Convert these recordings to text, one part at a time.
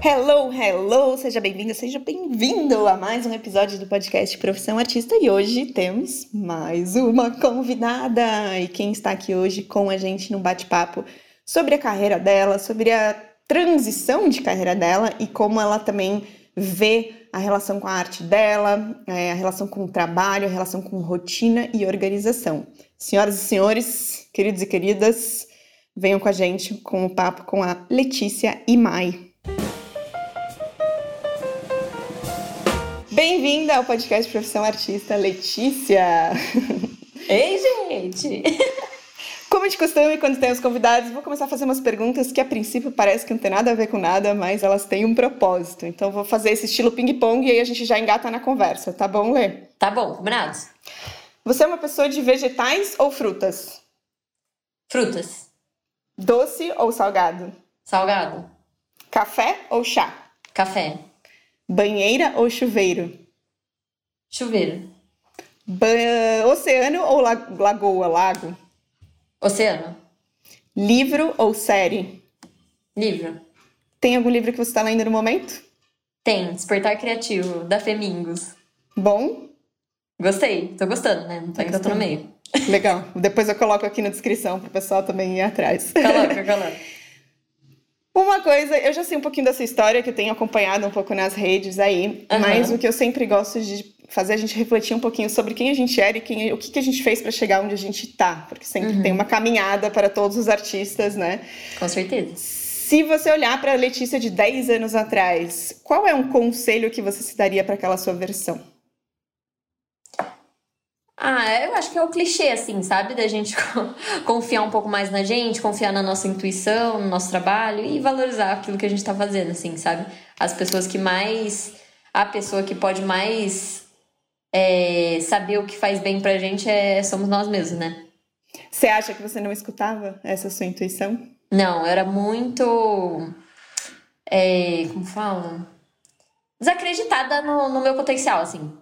Hello, hello! Seja bem-vinda, seja bem-vindo a mais um episódio do podcast Profissão Artista e hoje temos mais uma convidada. E quem está aqui hoje com a gente no bate-papo sobre a carreira dela, sobre a transição de carreira dela e como ela também vê a relação com a arte dela, é, a relação com o trabalho, a relação com rotina e organização. Senhoras e senhores, queridos e queridas, venham com a gente com o papo com a Letícia Imai. Bem-vinda ao podcast Profissão Artista, Letícia! Ei, gente! Como de costume, quando tem os convidados, vou começar a fazer umas perguntas que a princípio parece que não tem nada a ver com nada, mas elas têm um propósito. Então vou fazer esse estilo ping-pong e aí a gente já engata na conversa, tá bom, Lê? Tá bom, combinado. Você é uma pessoa de vegetais ou frutas? Frutas. Doce ou salgado? Salgado. Café ou chá? Café. Banheira ou chuveiro? Chuveiro. Ba oceano ou la lagoa, lago? Oceano. Livro ou série? Livro. Tem algum livro que você está lendo no momento? Tem. Despertar Criativo, da Femingos. Bom? Gostei. Tô gostando, né? Não tá que eu tô no meio. Legal. Depois eu coloco aqui na descrição pro pessoal também ir atrás. Coloca, coloca. Uma coisa, eu já sei um pouquinho dessa história que eu tenho acompanhado um pouco nas redes aí, uhum. mas o que eu sempre gosto de fazer a gente refletir um pouquinho sobre quem a gente era e quem, o que, que a gente fez para chegar onde a gente tá, porque sempre uhum. tem uma caminhada para todos os artistas, né? Com certeza. Se você olhar para a Letícia de 10 anos atrás, qual é um conselho que você se daria para aquela sua versão? Ah, eu acho que é o clichê, assim, sabe? Da gente confiar um pouco mais na gente, confiar na nossa intuição, no nosso trabalho e valorizar aquilo que a gente tá fazendo, assim, sabe? As pessoas que mais. A pessoa que pode mais é, saber o que faz bem pra gente é, somos nós mesmos, né? Você acha que você não escutava essa sua intuição? Não, eu era muito. É, como fala? Desacreditada no, no meu potencial, assim.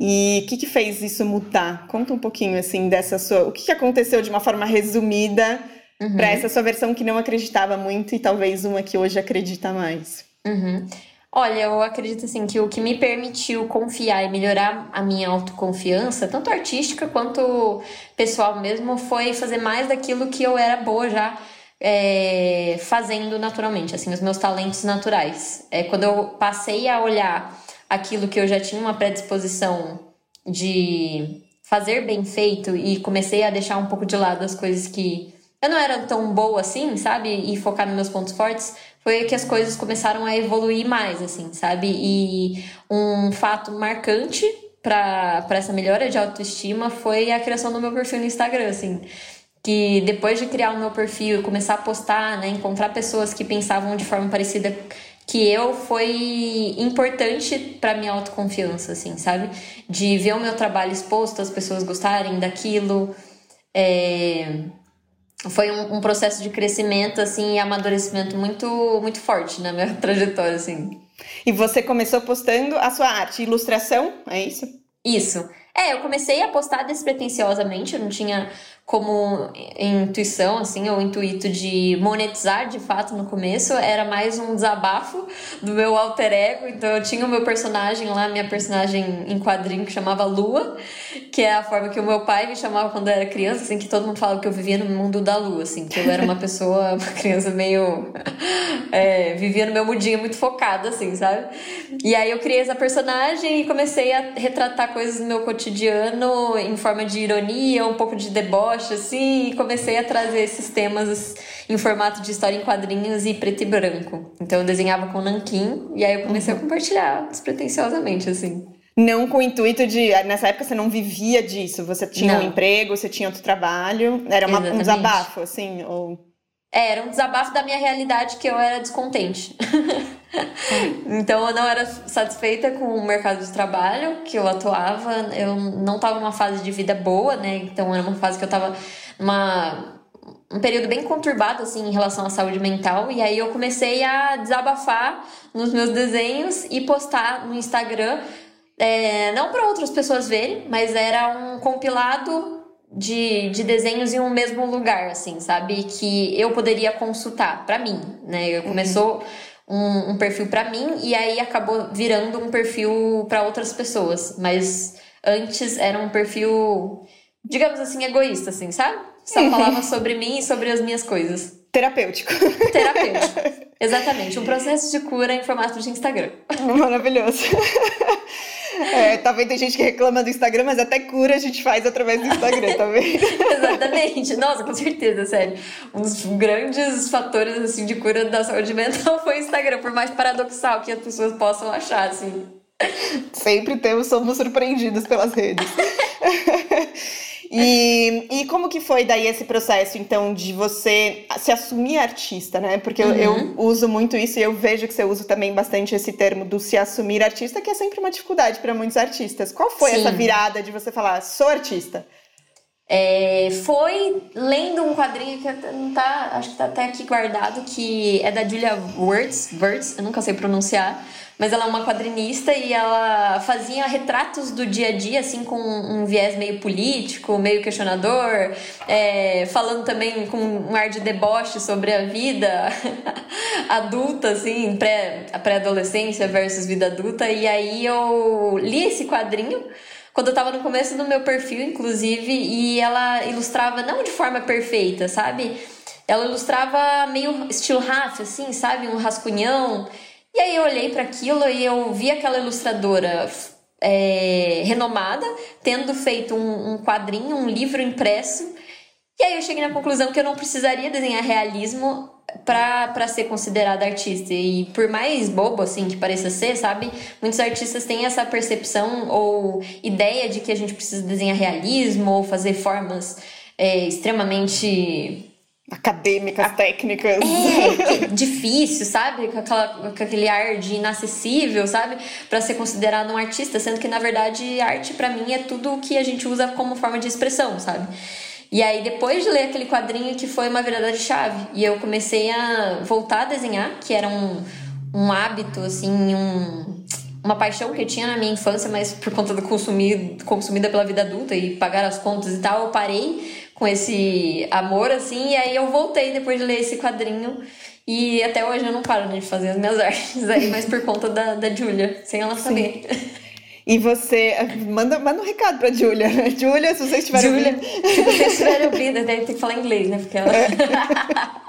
E o que, que fez isso mudar? Conta um pouquinho assim dessa sua. O que, que aconteceu de uma forma resumida uhum. para essa sua versão que não acreditava muito e talvez uma que hoje acredita mais? Uhum. Olha, eu acredito assim que o que me permitiu confiar e melhorar a minha autoconfiança, tanto artística quanto pessoal mesmo, foi fazer mais daquilo que eu era boa já é, fazendo naturalmente, assim, os meus talentos naturais. É, quando eu passei a olhar aquilo que eu já tinha uma predisposição de fazer bem feito e comecei a deixar um pouco de lado as coisas que eu não era tão boa assim, sabe? E focar nos meus pontos fortes, foi que as coisas começaram a evoluir mais, assim, sabe? E um fato marcante para essa melhora de autoestima foi a criação do meu perfil no Instagram, assim. Que depois de criar o meu perfil e começar a postar, né, encontrar pessoas que pensavam de forma parecida que eu foi importante para minha autoconfiança, assim, sabe? De ver o meu trabalho exposto, as pessoas gostarem daquilo. É... Foi um, um, processo de crescimento, assim, e amadurecimento muito, muito forte na minha trajetória, assim. E você começou postando a sua arte, ilustração, é isso? Isso. É, eu comecei a postar despretensiosamente, eu não tinha como intuição, assim, ou intuito de monetizar de fato no começo, era mais um desabafo do meu alter ego. Então eu tinha o meu personagem lá, minha personagem em quadrinho que chamava Lua, que é a forma que o meu pai me chamava quando eu era criança, assim, que todo mundo falava que eu vivia no mundo da lua, assim, que eu era uma pessoa, uma criança meio. É, vivia no meu mudinho muito focada, assim, sabe? E aí eu criei essa personagem e comecei a retratar coisas do meu cotidiano em forma de ironia, um pouco de deboche assim, e comecei a trazer esses temas em formato de história em quadrinhos e preto e branco. Então eu desenhava com nanquim, e aí eu comecei uhum. a compartilhar despretensiosamente, assim. Não com o intuito de. Nessa época você não vivia disso, você tinha não. um emprego, você tinha outro trabalho, era uma, um desabafo, assim, ou. É, era um desabafo da minha realidade que eu era descontente. então eu não era satisfeita com o mercado de trabalho que eu atuava, eu não estava numa fase de vida boa, né? Então era uma fase que eu estava numa um período bem conturbado assim em relação à saúde mental e aí eu comecei a desabafar nos meus desenhos e postar no Instagram é, não para outras pessoas verem, mas era um compilado de, de desenhos em um mesmo lugar, assim, sabe? Que eu poderia consultar para mim, né? Começou um, um perfil para mim e aí acabou virando um perfil para outras pessoas, mas antes era um perfil, digamos assim, egoísta, assim, sabe? Só falava sobre mim e sobre as minhas coisas. Terapêutico. Terapêutico. Exatamente. Um processo de cura em formato de Instagram. Maravilhoso. É, tá vendo? Tem gente que reclama do Instagram, mas até cura a gente faz através do Instagram, tá vendo? Exatamente. Nossa, com certeza, sério. Um dos grandes fatores, assim, de cura da saúde mental foi o Instagram, por mais paradoxal que as pessoas possam achar, assim. Sempre temos, somos surpreendidos pelas redes. E, e como que foi daí esse processo, então, de você se assumir artista, né? Porque uhum. eu, eu, uso muito isso e eu vejo que você usa também bastante esse termo do se assumir artista, que é sempre uma dificuldade para muitos artistas. Qual foi Sim. essa virada de você falar, sou artista? É, foi lendo um quadrinho que não tá, acho que tá até aqui guardado, que é da Julia Words, Words, eu nunca sei pronunciar, mas ela é uma quadrinista e ela fazia retratos do dia a dia, assim, com um viés meio político, meio questionador, é, falando também com um ar de deboche sobre a vida adulta, assim, pré, pré-adolescência versus vida adulta. E aí eu li esse quadrinho quando eu tava no começo do meu perfil, inclusive, e ela ilustrava não de forma perfeita, sabe? Ela ilustrava meio estilo Raf, assim, sabe? Um rascunhão. E aí eu olhei para aquilo e eu vi aquela ilustradora é, renomada tendo feito um, um quadrinho, um livro impresso. E aí eu cheguei na conclusão que eu não precisaria desenhar realismo para ser considerada artista. E por mais bobo assim que pareça ser, sabe? Muitos artistas têm essa percepção ou ideia de que a gente precisa desenhar realismo ou fazer formas é, extremamente acadêmicas, a... técnicas. É, difícil, sabe? Com, aquela, com aquele ar de inacessível, sabe? Para ser considerado um artista, sendo que na verdade arte para mim é tudo o que a gente usa como forma de expressão, sabe? E aí depois de ler aquele quadrinho que foi uma virada de chave, e eu comecei a voltar a desenhar, que era um, um hábito assim, um uma paixão que eu tinha na minha infância, mas por conta do consumir, consumida pela vida adulta e pagar as contas e tal, eu parei com esse amor, assim, e aí eu voltei depois de ler esse quadrinho. E até hoje eu não paro né, de fazer as minhas artes aí, mas por conta da, da Julia, sem ela saber. E você, manda, manda um recado pra Julia. Julia, se vocês estiverem ouvindo. Se vocês estiverem ouvindo, deve ter que falar inglês, né? Porque ela.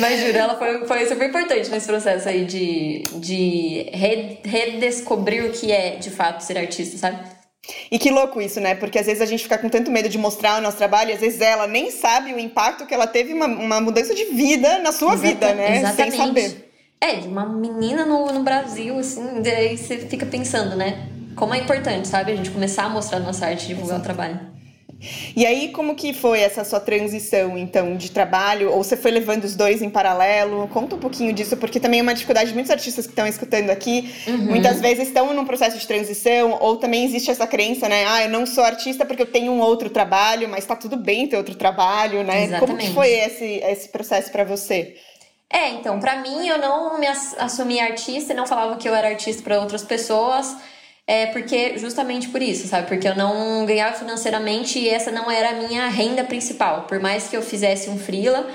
Mas juro, ela foi, foi super importante nesse processo aí de, de redescobrir o que é de fato ser artista, sabe? E que louco isso, né? Porque às vezes a gente fica com tanto medo de mostrar o nosso trabalho, e às vezes ela nem sabe o impacto que ela teve uma, uma mudança de vida na sua Exata, vida, né? Exatamente. Sem saber. É, de uma menina no, no Brasil, assim, daí você fica pensando, né? Como é importante, sabe? A gente começar a mostrar a nossa arte, divulgar Exato. o trabalho. E aí, como que foi essa sua transição, então, de trabalho? Ou você foi levando os dois em paralelo? Conta um pouquinho disso, porque também é uma dificuldade de muitos artistas que estão escutando aqui. Uhum. Muitas vezes estão num processo de transição, ou também existe essa crença, né? Ah, eu não sou artista porque eu tenho um outro trabalho, mas tá tudo bem ter outro trabalho, né? Exatamente. Como que foi esse, esse processo para você? É, então, para mim, eu não me assumi artista e não falava que eu era artista para outras pessoas. É porque, justamente por isso, sabe? Porque eu não ganhava financeiramente e essa não era a minha renda principal. Por mais que eu fizesse um freela,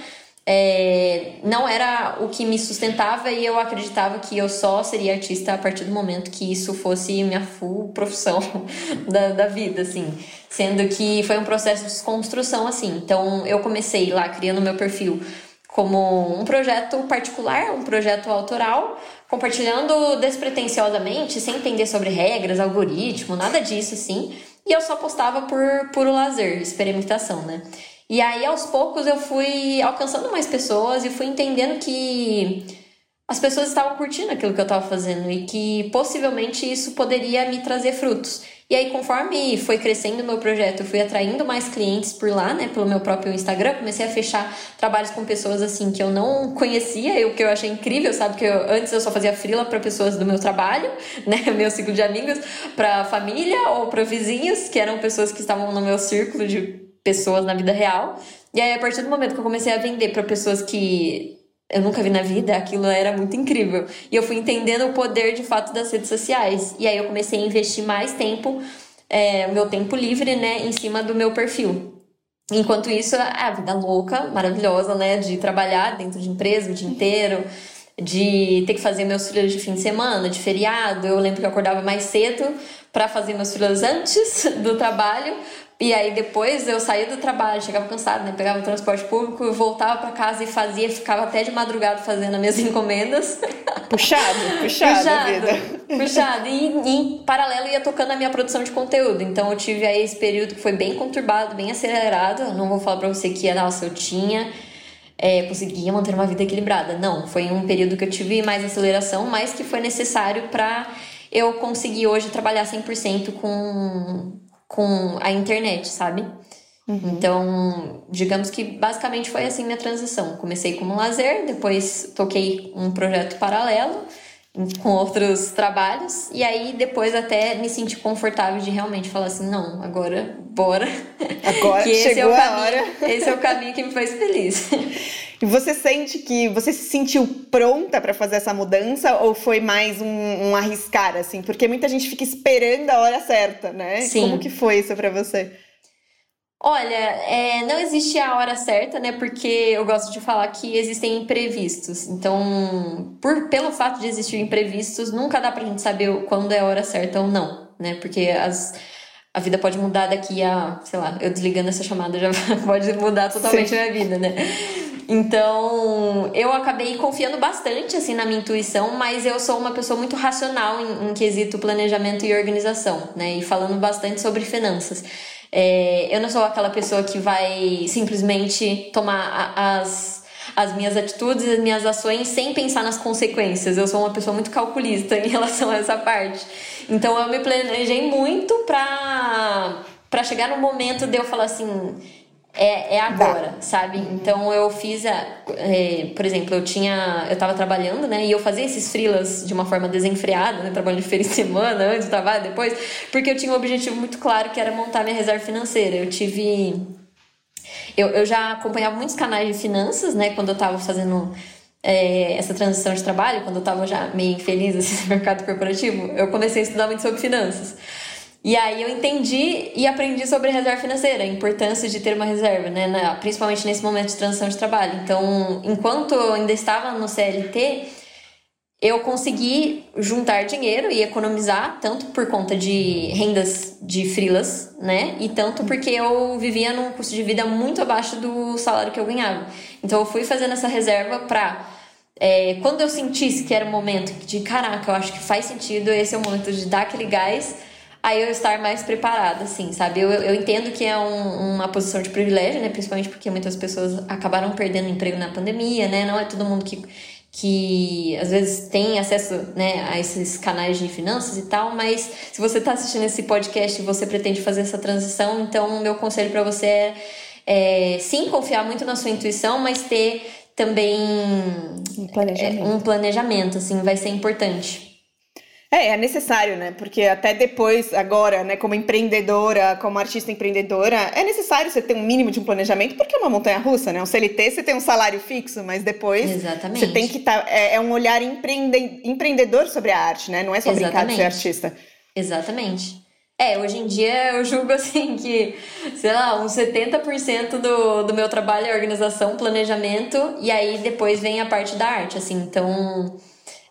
é, não era o que me sustentava e eu acreditava que eu só seria artista a partir do momento que isso fosse minha full profissão da, da vida, assim. Sendo que foi um processo de desconstrução, assim. Então, eu comecei lá criando meu perfil como um projeto particular, um projeto autoral, compartilhando despretensiosamente, sem entender sobre regras, algoritmo, nada disso assim. E eu só postava por puro lazer, experimentação, né? E aí aos poucos eu fui alcançando mais pessoas e fui entendendo que as pessoas estavam curtindo aquilo que eu estava fazendo e que possivelmente isso poderia me trazer frutos. E aí, conforme foi crescendo o meu projeto, eu fui atraindo mais clientes por lá, né? Pelo meu próprio Instagram. Comecei a fechar trabalhos com pessoas assim que eu não conhecia, o que eu achei incrível, sabe? Que eu, antes eu só fazia frila para pessoas do meu trabalho, né? Meu ciclo de amigos, para família ou para vizinhos, que eram pessoas que estavam no meu círculo de pessoas na vida real. E aí, a partir do momento que eu comecei a vender para pessoas que eu nunca vi na vida, aquilo era muito incrível. E eu fui entendendo o poder de fato das redes sociais. E aí eu comecei a investir mais tempo é, meu tempo livre, né, em cima do meu perfil. Enquanto isso, a vida louca, maravilhosa, né? De trabalhar dentro de empresa o dia inteiro, de ter que fazer meus filhos de fim de semana, de feriado. Eu lembro que eu acordava mais cedo para fazer meus filhos antes do trabalho, e aí depois eu saía do trabalho, chegava cansado, né? Pegava o transporte público, voltava para casa e fazia, ficava até de madrugada fazendo as minhas encomendas. Puxado, puxado, puxado vida. Puxado. E em paralelo ia tocando a minha produção de conteúdo. Então eu tive aí esse período que foi bem conturbado, bem acelerado. Não vou falar para você que, nossa, eu tinha é, conseguia manter uma vida equilibrada. Não, foi um período que eu tive mais aceleração, mas que foi necessário para eu conseguir hoje trabalhar 100% com com a internet, sabe? Uhum. Então, digamos que basicamente foi assim minha transição. Comecei como lazer, depois toquei um projeto paralelo com outros trabalhos e aí depois até me senti confortável de realmente falar assim, não, agora bora. Agora que esse é o caminho. Esse é o caminho que me faz feliz. E você sente que você se sentiu pronta para fazer essa mudança ou foi mais um, um, arriscar assim? Porque muita gente fica esperando a hora certa, né? Sim. Como que foi isso para você? Olha, é, não existe a hora certa, né? Porque eu gosto de falar que existem imprevistos. Então, por, pelo fato de existir imprevistos, nunca dá pra gente saber quando é a hora certa ou não, né? Porque as, a vida pode mudar daqui a, sei lá, eu desligando essa chamada já pode mudar totalmente Sim. a minha vida, né? Então, eu acabei confiando bastante assim na minha intuição, mas eu sou uma pessoa muito racional em, em quesito planejamento e organização, né? E falando bastante sobre finanças. É, eu não sou aquela pessoa que vai simplesmente tomar as, as minhas atitudes, as minhas ações sem pensar nas consequências. Eu sou uma pessoa muito calculista em relação a essa parte. Então eu me planejei muito pra, pra chegar no momento de eu falar assim é, é agora, Dá. sabe? Então eu fiz, a, é, por exemplo, eu tinha, eu tava trabalhando, né? E eu fazia esses freelas de uma forma desenfreada, né? Trabalhando de feira em semana, antes do trabalho, depois, porque eu tinha um objetivo muito claro que era montar minha reserva financeira. Eu tive. Eu, eu já acompanhava muitos canais de finanças, né? Quando eu tava fazendo é, essa transição de trabalho, quando eu tava já meio infeliz assim, no mercado corporativo, eu comecei a estudar muito sobre finanças. E aí eu entendi e aprendi sobre reserva financeira, a importância de ter uma reserva, né? Na, principalmente nesse momento de transição de trabalho. Então, enquanto eu ainda estava no CLT, eu consegui juntar dinheiro e economizar, tanto por conta de rendas de frilas, né? E tanto porque eu vivia num custo de vida muito abaixo do salário que eu ganhava. Então eu fui fazendo essa reserva para é, quando eu sentisse que era o momento de caraca, eu acho que faz sentido, esse é o momento de dar aquele gás aí eu estar mais preparada, assim, sabe? Eu, eu entendo que é um, uma posição de privilégio, né? Principalmente porque muitas pessoas acabaram perdendo emprego na pandemia, né? Não é todo mundo que, que às vezes tem acesso né, a esses canais de finanças e tal, mas se você está assistindo esse podcast e você pretende fazer essa transição, então o meu conselho para você é, é sim confiar muito na sua intuição, mas ter também um planejamento. É, um planejamento, assim, vai ser importante. É, é necessário, né? Porque até depois, agora, né, como empreendedora, como artista empreendedora, é necessário você ter um mínimo de um planejamento, porque é uma montanha russa, né? Um CLT você tem um salário fixo, mas depois Exatamente. você tem que estar. Tá, é, é, um olhar empreende, empreendedor sobre a arte, né? Não é só Exatamente. brincar de ser artista. Exatamente. É, hoje em dia eu julgo assim que, sei lá, uns 70% do, do meu trabalho é organização, planejamento, e aí depois vem a parte da arte, assim. Então.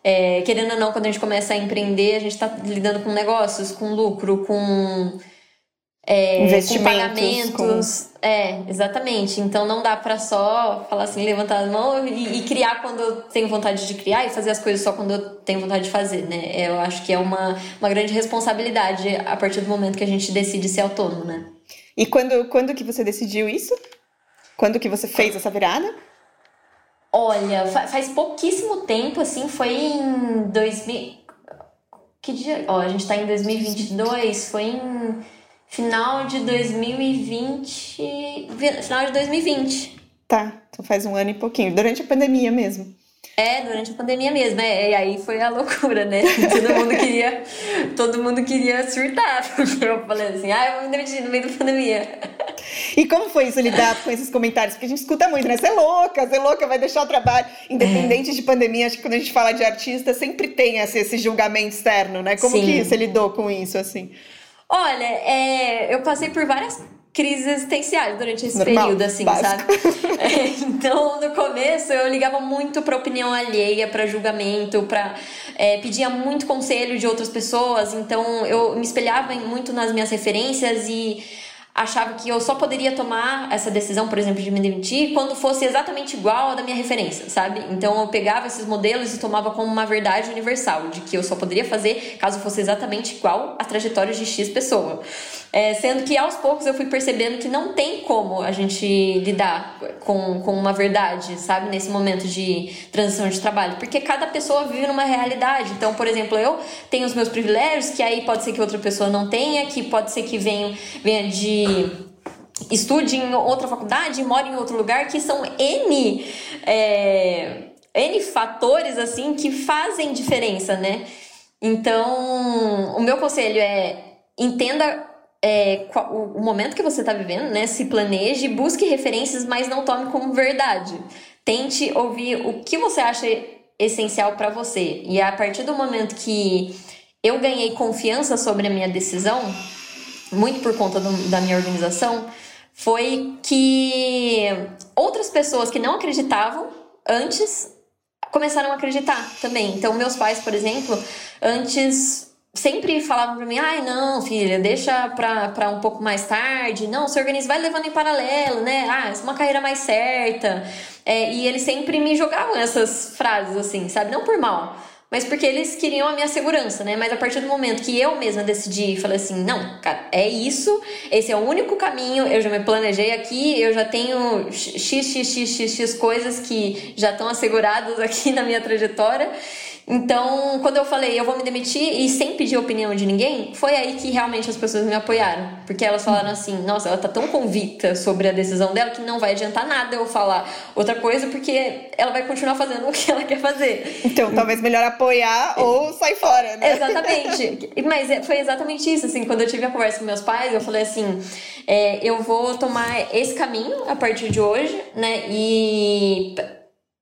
É, querendo ou não, quando a gente começa a empreender, a gente está lidando com negócios, com lucro, com, é, Investimentos, com pagamentos. Com... É, exatamente. Então não dá para só falar assim, levantar as mãos e, e, criar quando eu tenho vontade de criar e fazer as coisas só quando eu tenho vontade de fazer, né? Eu acho que é uma, uma grande responsabilidade a partir do momento que a gente decide ser autônomo, né? E quando, quando que você decidiu isso? Quando que você fez essa virada? Olha, faz pouquíssimo tempo, assim, foi em 2000. Que dia? Ó, a gente tá em 2022, foi em final de 2020. Final de 2020. Tá, então faz um ano e pouquinho, durante a pandemia mesmo. É, durante a pandemia mesmo, é, e aí foi a loucura, né? Todo mundo queria, todo mundo queria surtar, porque eu falei assim, ah, eu vou me demitir no meio da pandemia. E como foi isso lidar com esses comentários? Porque a gente escuta muito, né? Você é louca, você é louca, vai deixar o trabalho. Independente é. de pandemia, acho que quando a gente fala de artista, sempre tem esse, esse julgamento externo, né? Como Sim. que você lidou com isso, assim? Olha, é, eu passei por várias crises existenciais durante esse Normal, período, assim, básico. sabe? É, então, no começo, eu ligava muito pra opinião alheia, pra julgamento, pra. É, pedia muito conselho de outras pessoas, então eu me espelhava muito nas minhas referências e achava que eu só poderia tomar essa decisão, por exemplo, de me demitir quando fosse exatamente igual à da minha referência, sabe? Então eu pegava esses modelos e tomava como uma verdade universal, de que eu só poderia fazer caso fosse exatamente igual à trajetória de X pessoa. É, sendo que aos poucos eu fui percebendo que não tem como a gente lidar com, com uma verdade, sabe? Nesse momento de transição de trabalho. Porque cada pessoa vive numa realidade. Então, por exemplo, eu tenho os meus privilégios, que aí pode ser que outra pessoa não tenha, que pode ser que venha, venha de estude em outra faculdade, mora em outro lugar, que são N, é, N fatores, assim, que fazem diferença, né? Então, o meu conselho é entenda é, qual- o, momento que você está vivendo, né? Se planeje, busque referências, mas não tome como verdade. Tente ouvir o que você acha essencial para você. E a partir do momento que eu ganhei confiança sobre a minha decisão, muito por conta do- da minha organização, foi que outras pessoas que não acreditavam antes começaram a acreditar também. Então, meus pais, por exemplo, antes sempre falavam pra mim: ai, não, filha, deixa pra, pra um pouco mais tarde, não, se organiza, vai levando em paralelo, né? Ah, é uma carreira mais certa. É, e eles sempre me jogavam essas frases assim, sabe? Não por mal. Mas porque eles queriam a minha segurança, né? Mas a partir do momento que eu mesma decidi e falei assim, não, cara, é isso, esse é o único caminho, eu já me planejei aqui, eu já tenho x, x, x, x, x coisas que já estão asseguradas aqui na minha trajetória. Então, quando eu falei, eu vou me demitir e sem pedir opinião de ninguém, foi aí que realmente as pessoas me apoiaram. Porque elas falaram assim: nossa, ela tá tão convicta sobre a decisão dela que não vai adiantar nada eu falar outra coisa, porque ela vai continuar fazendo o que ela quer fazer. Então, talvez melhor apoiar ou sair fora, né? Exatamente. Mas é- foi exatamente isso, assim, quando eu tive a conversa com meus pais, eu falei assim, é, eu vou tomar esse caminho a partir de hoje, né? E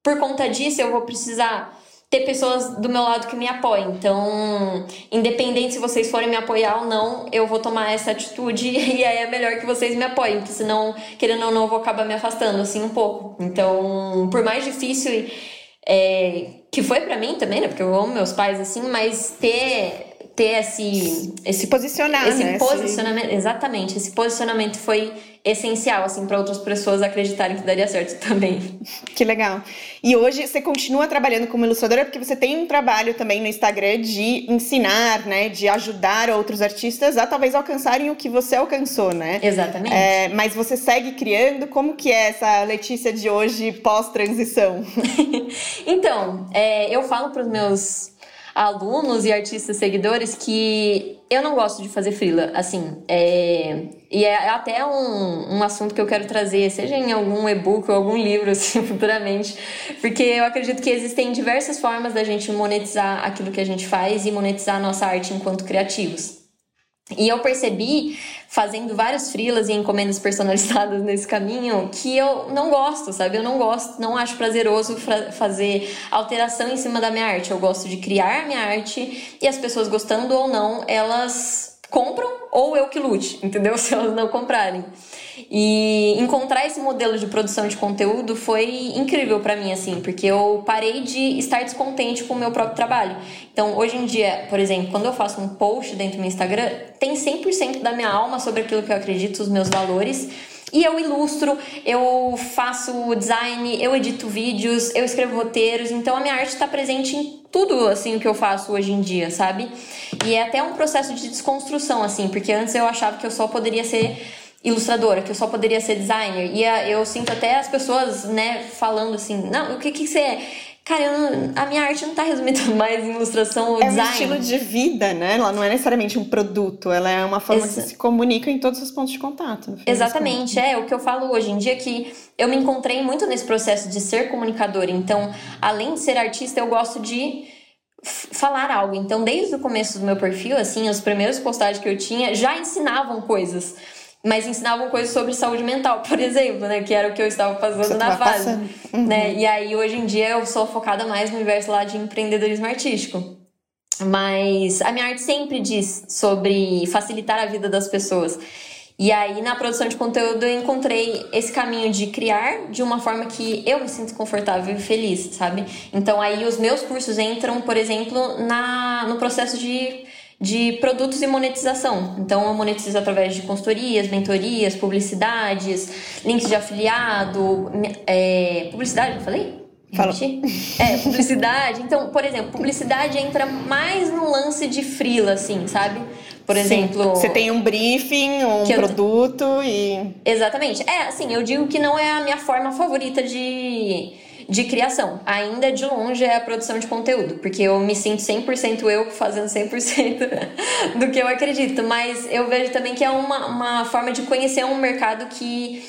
por conta disso eu vou precisar ter pessoas do meu lado que me apoiem. Então, independente se vocês forem me apoiar ou não, eu vou tomar essa atitude e aí é melhor que vocês me apoiem, porque senão, querendo ou não, eu vou acabar me afastando assim um pouco. Então, por mais difícil é, que foi pra mim também, né? Porque eu amo meus pais assim, mas ter ter esse Se posicionar, esse né? posicionamento, exatamente, esse posicionamento foi essencial assim para outras pessoas acreditarem que daria certo também. Que legal. E hoje você continua trabalhando como ilustradora porque você tem um trabalho também no Instagram de ensinar, né? De ajudar outros artistas a talvez alcançarem o que você alcançou, né? Exatamente. É, mas você segue criando? Como que é essa Letícia de hoje pós-transição? Então, é, eu falo para os meus alunos e artistas seguidores que eu não gosto de fazer frila, assim, é, e é até um, um assunto que eu quero trazer, seja em algum e-book ou algum livro, assim, futuramente, porque eu acredito que existem diversas formas da gente monetizar aquilo que a gente faz e monetizar a nossa arte enquanto criativos. E eu percebi, fazendo vários freelas e encomendas personalizadas nesse caminho, que eu não gosto, sabe? Eu não gosto, não acho prazeroso fazer alteração em cima da minha arte. Eu gosto de criar minha arte e as pessoas gostando ou não, elas compram ou eu que lute, entendeu? Se elas não comprarem. E encontrar esse modelo de produção de conteúdo foi incrível pra mim, assim, porque eu parei de estar descontente com o meu próprio trabalho. Então, hoje em dia, por exemplo, quando eu faço um post dentro do meu Instagram, tem 100% da minha alma sobre aquilo que eu acredito, os meus valores. E eu ilustro, eu faço design, eu edito vídeos, eu escrevo roteiros, então a minha arte está presente em tudo assim que eu faço hoje em dia, sabe? E é até um processo de desconstrução assim, porque antes eu achava que eu só poderia ser ilustradora, que eu só poderia ser designer. E a- eu sinto até as pessoas, né, falando assim: "Não, o que que você é?" Cara, eu a minha arte não tá resumida mais em ilustração ou É um design. estilo de vida, né? Ela não é necessariamente um produto, ela é uma forma Exa- que se comunica em todos os pontos de contato. Exatamente, é o que eu falo hoje em dia que eu me encontrei muito nesse processo de ser comunicadora. Então, além de ser artista, eu gosto de falar algo. Então, desde o começo do meu perfil, assim, as primeiras postagens que eu tinha já ensinavam coisas. Mas ensinavam coisas sobre saúde mental, por exemplo, né? Que era o que eu estava Você na fase. passando. Uhum. Né? E aí, hoje em dia, eu sou focada mais no universo lá de empreendedorismo artístico. mas a minha arte sempre diz sobre facilitar a vida das pessoas. E aí, na produção de conteúdo, eu encontrei esse caminho de criar de uma forma que eu me sinto confortável e feliz, sabe? Então, aí, os meus cursos entram, por exemplo, na, no processo de, de produtos e monetização. Então, eu monetizo através de consultorias, mentorias, publicidades, links de afiliado, é, publicidade, eu falei? Fala. É, publicidade. Então, por exemplo, publicidade entra mais no lance de frila, assim, sabe? Por exemplo. Você tem um briefing, um produto eu... e. Exatamente. É, assim, eu digo que não é a minha forma favorita de, de criação. Ainda de longe é a produção de conteúdo, porque eu me sinto 100% eu fazendo 100% do que eu acredito. Mas eu vejo também que é uma, uma forma de conhecer um mercado que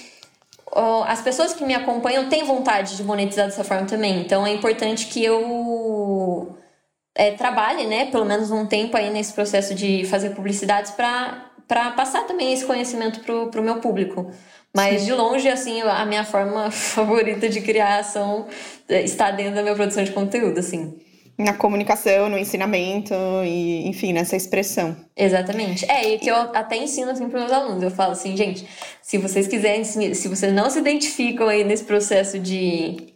as pessoas que me acompanham têm vontade de monetizar dessa forma também. Então é importante que eu é, trabalhe, né, pelo menos um tempo aí nesse processo de fazer publicidades para passar também esse conhecimento pro, pro meu público. Mas Sim. de longe, assim, a minha forma favorita de criação é, está dentro da minha produção de conteúdo, assim. Na comunicação, no ensinamento e, enfim, nessa expressão. Exatamente. É, e que eu até ensino assim para meus alunos. Eu falo assim, gente, se vocês quiserem, se vocês não se identificam aí nesse processo de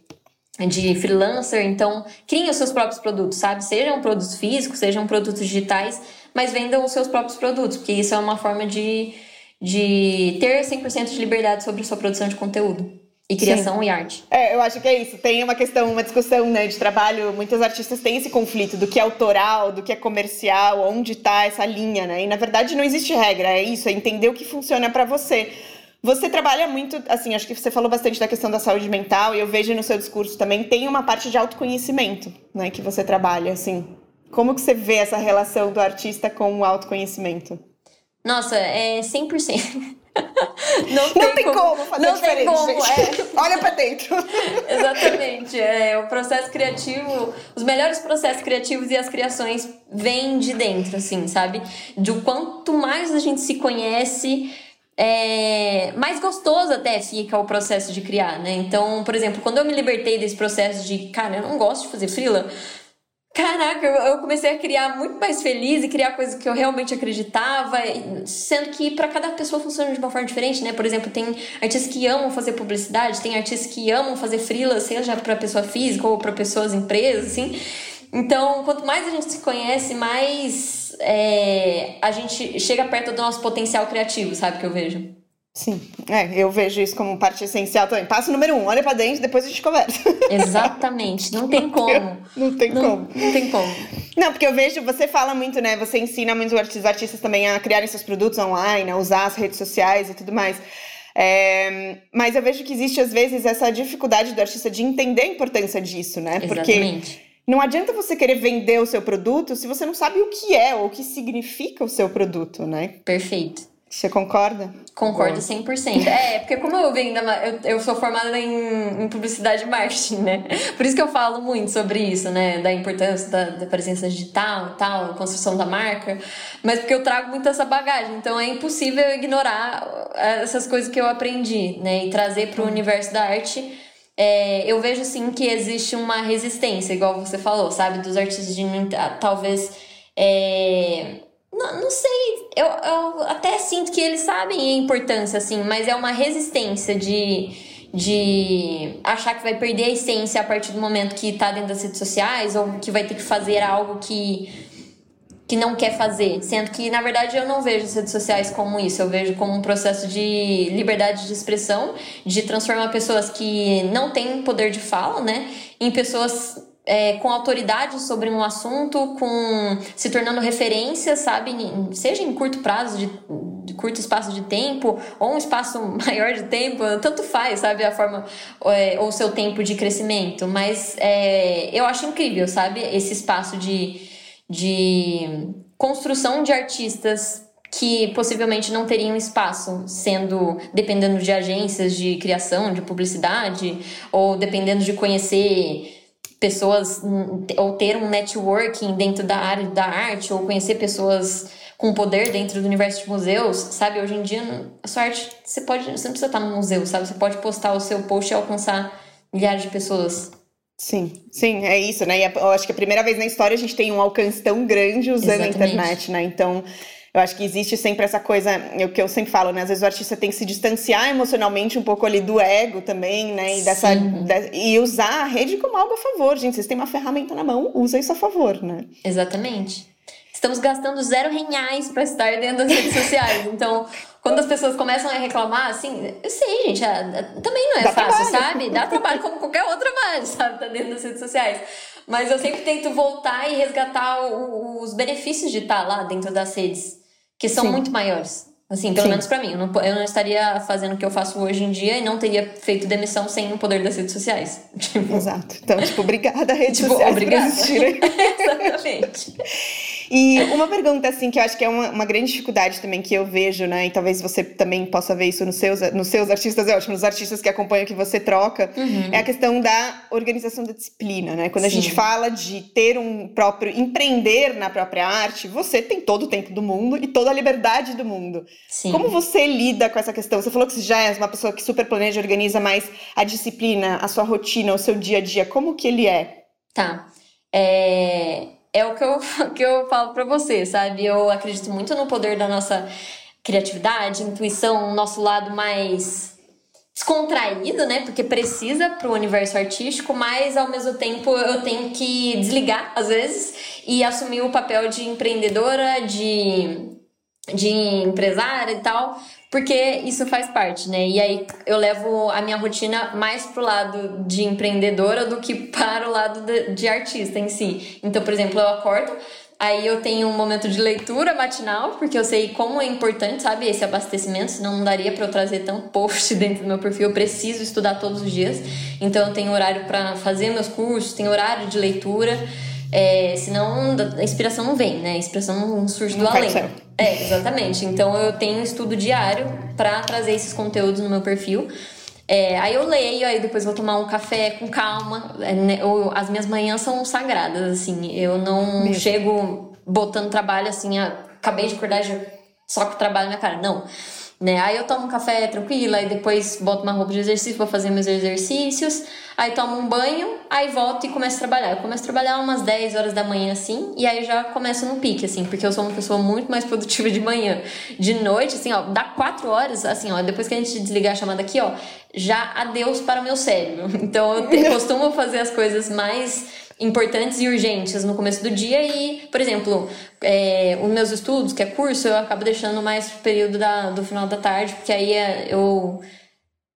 de freelancer, então criem os seus próprios produtos, sabe? Sejam produtos físicos, sejam produtos digitais, mas vendam os seus próprios produtos, porque isso é uma forma de, de ter 100% de liberdade sobre a sua produção de conteúdo. E criação Sim. e arte. É, eu acho que é isso. Tem uma questão, uma discussão né, de trabalho. Muitos artistas têm esse conflito do que é autoral, do que é comercial, onde está essa linha, né? E na verdade não existe regra, é isso, é entender o que funciona para você. Você trabalha muito, assim, acho que você falou bastante da questão da saúde mental e eu vejo no seu discurso também tem uma parte de autoconhecimento, né, que você trabalha, assim. Como que você vê essa relação do artista com o autoconhecimento? Nossa, é 100%. Não tem, não tem como, como fazer não diferente, tem como, é. Olha para dentro. Exatamente. É, o processo criativo, os melhores processos criativos e as criações vêm de dentro, assim, sabe? De quanto mais a gente se conhece, é, mais gostoso até fica o processo de criar, né? Então, por exemplo, quando eu me libertei desse processo de, cara, eu não gosto de fazer freela, caraca, eu comecei a criar muito mais feliz e criar coisas que eu realmente acreditava, sendo que para cada pessoa funciona de uma forma diferente, né? Por exemplo, tem artistas que amam fazer publicidade, tem artistas que amam fazer freela, seja para pessoa física ou para pessoas empresas, assim. Então, quanto mais a gente se conhece, mais é, a gente chega perto do nosso potencial criativo, sabe? Que eu vejo. Sim, é, eu vejo isso como parte essencial também. Passo número um, olha pra dentro, depois a gente conversa. Exatamente, não tem como. Não tem não, como. Não tem como. Não, porque eu vejo, você fala muito, né? Você ensina muitos artistas, artistas também a criarem seus produtos online, a usar as redes sociais e tudo mais. É, mas eu vejo que existe, às vezes, essa dificuldade do artista de entender a importância disso, né? Exatamente. Porque não adianta você querer vender o seu produto se você não sabe o que é ou o que significa o seu produto, né? Perfeito. Você concorda? Concordo 100%. É, porque como eu venho da, eu, eu sou formada em, em, publicidade e marketing, né? Por isso que eu falo muito sobre isso, né? Da importância da, da presença digital e tal, construção da marca. Mas porque eu trago muito essa bagagem. Então é impossível ignorar essas coisas que eu aprendi, né? E trazer para o universo da arte é, eu vejo sim que existe uma resistência, igual você falou, sabe? Dos artistas de talvez. É, não, não sei, eu, eu até sinto que eles sabem a importância, assim, mas é uma resistência de, de achar que vai perder a essência a partir do momento que tá dentro das redes sociais ou que vai ter que fazer algo que que não quer fazer, sendo que na verdade eu não vejo as redes sociais como isso, eu vejo como um processo de liberdade de expressão, de transformar pessoas que não têm poder de fala, né, em pessoas é, com autoridade sobre um assunto, com se tornando referência, sabe, seja em curto prazo de, de curto espaço de tempo ou um espaço maior de tempo, tanto faz, sabe, a forma é, ou seu tempo de crescimento, mas é, eu acho incrível, sabe, esse espaço de de construção de artistas que possivelmente não teriam espaço, sendo dependendo de agências de criação, de publicidade, ou dependendo de conhecer pessoas ou ter um networking dentro da área da arte, ou conhecer pessoas com poder dentro do universo de museus, sabe? Hoje em dia, a sua arte, você pode, você não precisa estar no museu, sabe? Você pode postar o seu post e alcançar milhares de pessoas Sim, sim, é isso, né? E eu acho que a primeira vez na história a gente tem um alcance tão grande usando Exatamente. a internet, né? Então, eu acho que existe sempre essa coisa, é o que eu sempre falo, né? Às vezes o artista tem que se distanciar emocionalmente um pouco ali do ego também, né? E, dessa, de, e usar a rede como algo a favor, gente. Vocês têm uma ferramenta na mão, usa isso a favor, né? Exatamente. Estamos gastando zero reais para estar dentro das redes sociais. Então, quando as pessoas começam a reclamar, assim, eu sei, gente, é, é, também não é Dá fácil, trabalho. sabe? Dá trabalho como qualquer outro trabalho, sabe? Tá dentro das redes sociais. Mas eu sempre tento voltar e resgatar o, os benefícios de estar lá dentro das redes, que são Sim. muito maiores. Assim, pelo Sim. menos para mim. Eu não, eu não estaria fazendo o que eu faço hoje em dia e não teria feito demissão sem o poder das redes sociais. Tipo... Exato. Então, tipo, obrigada, redes tipo, sociais, obrigada. por existirem. Exatamente. E uma pergunta, assim, que eu acho que é uma, uma, grande dificuldade também que eu vejo, né? E talvez você também possa ver isso nos seus, nos seus artistas, eu acho, nos artistas que acompanham que você troca, uhum. é a questão da organização da disciplina, né? Quando Sim. a gente fala de ter um próprio, empreender na própria arte, você tem todo o tempo do mundo e toda a liberdade do mundo. Sim. Como você lida com essa questão? Você falou que você já é uma pessoa que super planeja, organiza mais a disciplina, a sua rotina, o seu dia a dia. Como que ele é? Tá. É é o que eu, que eu falo para você, sabe? Eu acredito muito no poder da nossa criatividade, intuição, nosso lado mais descontraído, né? Porque precisa para o universo artístico, mas ao mesmo tempo eu tenho que desligar às vezes e assumir o papel de empreendedora, de, de empresária e tal, porque isso faz parte, né? E aí eu levo a minha rotina mais pro lado de empreendedora do que para o lado de, artista em si. Então, por exemplo, eu acordo, Aí eu tenho um momento de leitura matinal, porque eu sei como é importante, sabe, esse abastecimento, senão não daria para eu trazer tanto post dentro do meu perfil. Eu preciso estudar todos os dias. Então eu tenho horário para fazer meus cursos, tenho horário de leitura. É, senão a inspiração não vem, né? A inspiração não surge do não além. É, exatamente. Então eu tenho estudo diário para trazer esses conteúdos no meu perfil. É, aí eu leio, aí depois vou tomar um café com calma. É, né? eu, as minhas manhãs são sagradas, assim. Eu não Mesmo. chego botando trabalho assim, acabei de acordar já só com trabalho na cara. Não né? Aí eu tomo um café tranquila, aí depois boto uma roupa de exercício, vou fazer meus exercícios, aí tomo um banho, aí volto e começo a trabalhar. Eu começo a trabalhar umas 10 horas da manhã, assim, e aí já começo no pique, assim, porque eu sou uma pessoa muito mais produtiva de manhã. De noite, assim, ó, dá 4 horas, assim, ó, depois que a gente desligar a chamada aqui, ó, já adeus para o meu cérebro. Então eu costumo fazer as coisas mais importantes e urgentes no começo do dia e, por exemplo, é, os meus estudos, que é curso, eu acabo deixando mais pro período da, do final da tarde, porque aí é, eu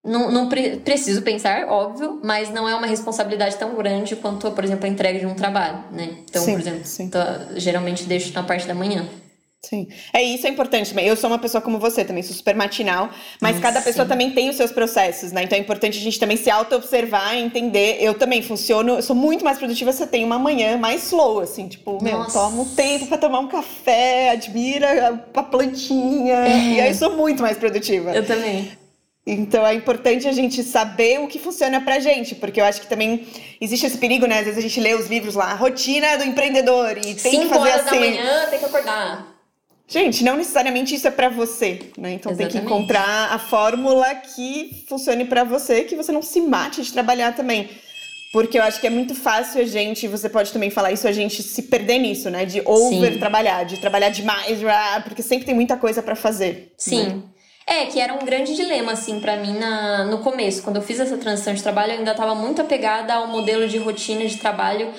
não, não pre preciso pensar, óbvio, mas não é uma responsabilidade tão grande quanto, por exemplo, a entrega de um trabalho, né? Então, sim, por exemplo, tô, geralmente deixo na parte da manhã. Sim. É isso é importante também. Eu sou uma pessoa como você também, sou super matinal, mas cada pessoa também tem os seus processos, né? Então é importante a gente também se auto-observar e entender. Eu também funciono, eu sou muito mais produtiva se eu tenho uma manhã mais slow, assim, tipo, meu, Nossa. tomo tempo para tomar um café, admira a plantinha, é. e aí sou muito mais produtiva. Eu também. Então é importante a gente saber o que funciona pra gente, porque eu acho que também existe esse perigo, né? Às vezes a gente lê os livros lá, a rotina do empreendedor e tem Cinco que fazer horas assim. da manhã tem que acordar. Gente, não necessariamente isso é para você, né? Então Exatamente. tem que encontrar a fórmula que funcione para você, que você não se mate de trabalhar também. Porque eu acho que é muito fácil a gente, você pode também falar isso, a gente se perder nisso, né? De over Sim. trabalhar, de trabalhar demais, porque sempre tem muita coisa para fazer. Sim. Né? É, que era um grande dilema, assim, para mim na, no começo. Quando eu fiz essa transição de trabalho, eu ainda estava muito apegada ao modelo de rotina de trabalho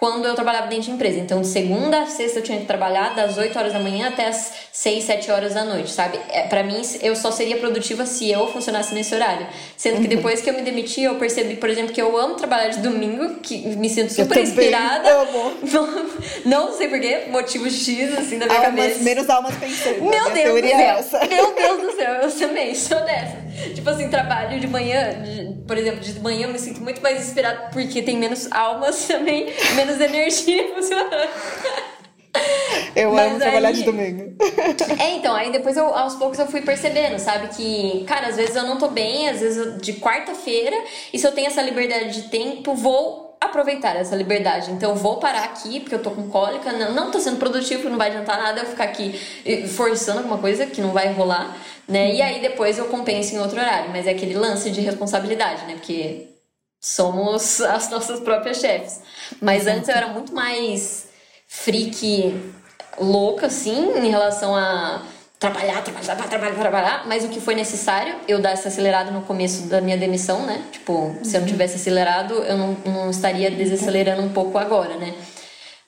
quando eu trabalhava dentro de empresa. Então, de segunda a sexta eu tinha que trabalhar das 8 horas da manhã até as 6, 7 horas da noite, sabe? É, para mim, eu só seria produtiva se eu funcionasse nesse horário. Sendo que uhum. depois que eu me demiti, eu percebi, por exemplo, que eu amo trabalhar de domingo, que me sinto super eu inspirada. Amo. Não, não sei porquê, motivos X, assim, da minha almas, cabeça. Menos almas pensando. Meu? Deus do céu. É essa. Meu Deus do céu, eu também sou dessa. Tipo assim, trabalho de manhã, de, por exemplo, de manhã eu me sinto muito mais inspirada porque tem menos almas também, menos menos energia funcionando. Eu Mas amo aí... trabalhar de domingo. É, então, aí depois eu, aos poucos eu fui percebendo, sabe? Que, cara, às vezes eu não tô bem, às vezes eu, de quarta-feira, e se eu tenho essa liberdade de tempo, vou aproveitar essa liberdade. Então, eu vou parar aqui, porque eu tô com cólica, não, não tô sendo produtivo, não vai adiantar nada eu ficar aqui forçando alguma coisa que não vai rolar, né? E aí depois eu compenso em outro horário, mas é aquele lance de responsabilidade, né? Porque somos as nossas próprias chefes. Mas antes eu era muito mais freak louca, assim, em relação a trabalhar, trabalhar, trabalhar, trabalhar, mas o que foi necessário, eu dar essa acelerada no começo da minha demissão, né? Tipo, se eu não tivesse acelerado, eu não, não estaria desacelerando um pouco agora, né?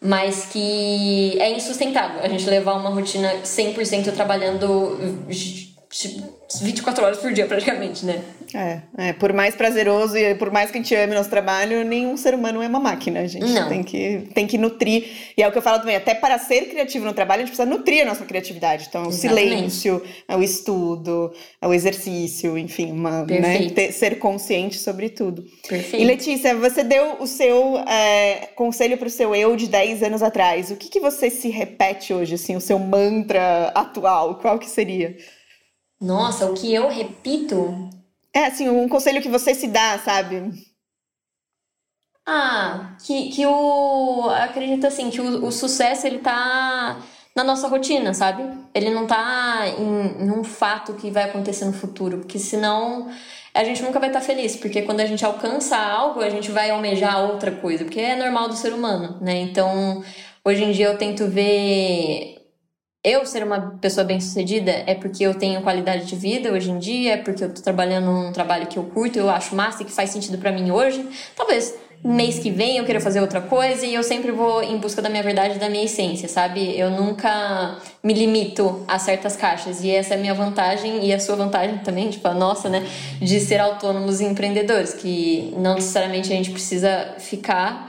Mas que é insustentável a gente levar uma rotina 100% trabalhando 24 horas por dia, praticamente, né? É, é, por mais prazeroso e por mais que a gente ame nosso trabalho, nenhum ser humano é uma máquina. A gente Não. tem que, tem que nutrir. E é o que eu falo também, até para ser criativo no trabalho, a gente precisa nutrir a nossa criatividade. Então, o Exatamente. silêncio, é o estudo, é o exercício, enfim, uma, né, ter- ser consciente sobre tudo. Perfeito. E Letícia, você deu o seu é, conselho para o seu eu de 10 anos atrás. O que, que você se repete hoje, assim, o seu mantra atual? Qual que seria? Nossa, o que eu repito É, assim, um conselho que você se dá, sabe? Ah, que, que o. Acredito assim, que o, o sucesso ele tá na nossa rotina, sabe? Ele não tá em, em um fato que vai acontecer no futuro, porque senão a gente nunca vai estar feliz, porque quando a gente alcança algo, a gente vai almejar outra coisa, porque é normal do ser humano, né? Então, hoje em dia eu tento ver eu ser uma pessoa bem-sucedida é porque eu tenho qualidade de vida hoje em dia, é porque eu tô trabalhando num trabalho que eu curto, eu acho massa e que faz sentido pra mim hoje. Talvez mês que vem eu queira fazer outra coisa e eu sempre vou em busca da minha verdade e da minha essência, sabe? Eu nunca me limito a certas caixas e essa é a minha vantagem e a sua vantagem também, tipo a nossa, né, de ser autônomos e empreendedores, que não necessariamente a gente precisa ficar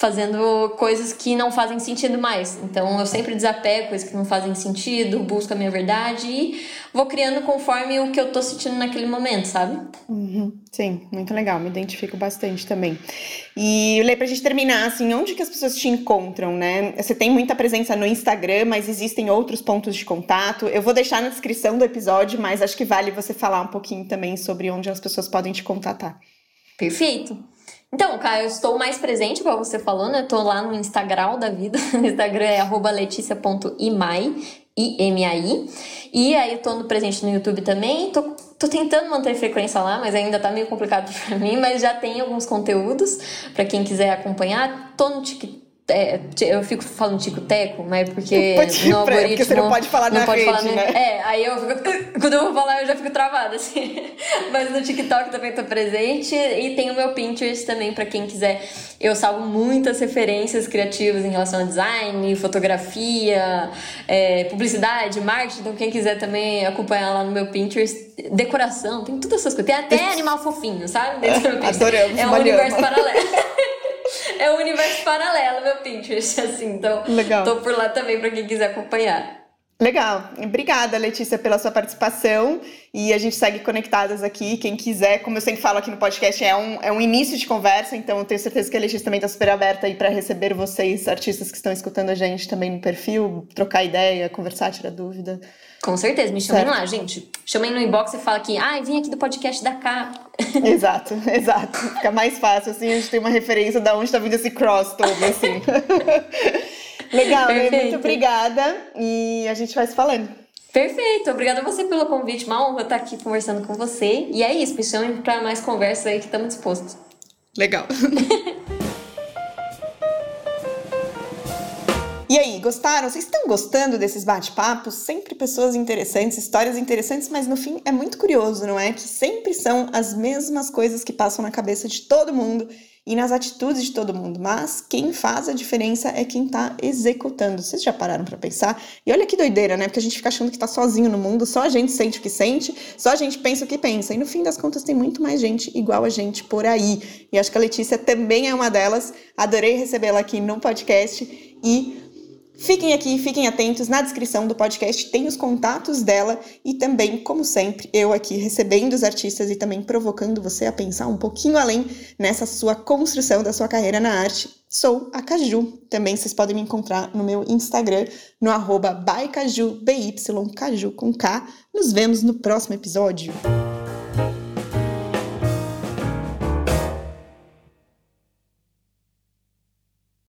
fazendo coisas que não fazem sentido mais. Então eu sempre desapego coisas que não fazem sentido, busco a minha verdade e vou criando conforme o que eu tô sentindo naquele momento, sabe? Uhum, sim, muito legal, me identifico bastante também. E Lê, pra gente terminar, assim, onde que as pessoas te encontram, né? Você tem muita presença no Instagram, mas existem outros pontos de contato. Eu vou deixar na descrição do episódio, mas acho que vale você falar um pouquinho também sobre onde as pessoas podem te contatar. Perfeito. Então, cara, eu estou mais presente, igual você falou, né? Eu tô lá no Instagram da vida. No Instagram é leticia.imai, I-M-A-I. E aí eu tô no presente no YouTube também. Tô, tô tentando manter frequência lá, mas ainda tá meio complicado pra mim. Mas já tem alguns conteúdos pra quem quiser acompanhar. Tô no TikTok. É, eu fico falando tico-teco, mas é porque Pode- no porque algoritmo... você não pode falar não na pode rede, falar né? É, aí eu fico... Quando eu vou falar, eu já fico travada, assim. Mas no TikTok também tô presente. E tem o meu Pinterest também, pra quem quiser. Eu salvo muitas referências criativas em relação a design, fotografia, é, publicidade, marketing. Então, quem quiser também acompanhar lá no meu Pinterest, decoração, tem todas essas coisas. Tem até animal fofinho, sabe? Dentro do meu Pinterest. Adoramos, É um universo paralelo. é um universo paralelo, meu Pinterest, assim. Então, Legal. tô por lá também pra quem quiser acompanhar. Legal. Obrigada, Letícia, pela sua participação. E a gente segue conectadas aqui. Quem quiser, como eu sempre falo aqui no podcast, é um, é um início de conversa. Então, eu tenho certeza que a Letícia também está super aberta aí para receber vocês, artistas que estão escutando a gente também no perfil, trocar ideia, conversar, tirar dúvida. Com certeza, me chamem Certo. lá, gente. Chamem no inbox e fala que, ai, vim aqui do podcast da K. exato, exato. Fica mais fácil, assim, a gente tem uma referência de onde está vindo esse cross todo, assim. Legal, Lê, muito obrigada. E a gente vai se falando. Perfeito, obrigada a você pelo convite. Uma honra estar aqui conversando com você. E é isso, me chamem para mais conversas aí que estamos dispostos. Legal. E aí, gostaram? Vocês estão gostando desses bate-papos? Sempre pessoas interessantes, histórias interessantes, mas no fim é muito curioso, não é? Que sempre são as mesmas coisas que passam na cabeça de todo mundo e nas atitudes de todo mundo, mas quem faz a diferença é quem tá executando. Vocês já pararam pra pensar? E olha que doideira, né? Porque a gente fica achando que tá sozinho no mundo, só a gente sente o que sente, só a gente pensa o que pensa. E no fim das contas tem muito mais gente igual a gente por aí. E acho que a Letícia também é uma delas. Adorei recebê-la aqui no podcast e Fiquem aqui, fiquem atentos. Na descrição do podcast tem os contatos dela e também, como sempre, eu aqui recebendo os artistas e também provocando você a pensar um pouquinho além nessa sua construção da sua carreira na arte. Sou a Caju. Também vocês podem me encontrar no meu Instagram, no arroba bycaju, B-Y, Caju com K. Nos vemos no próximo episódio.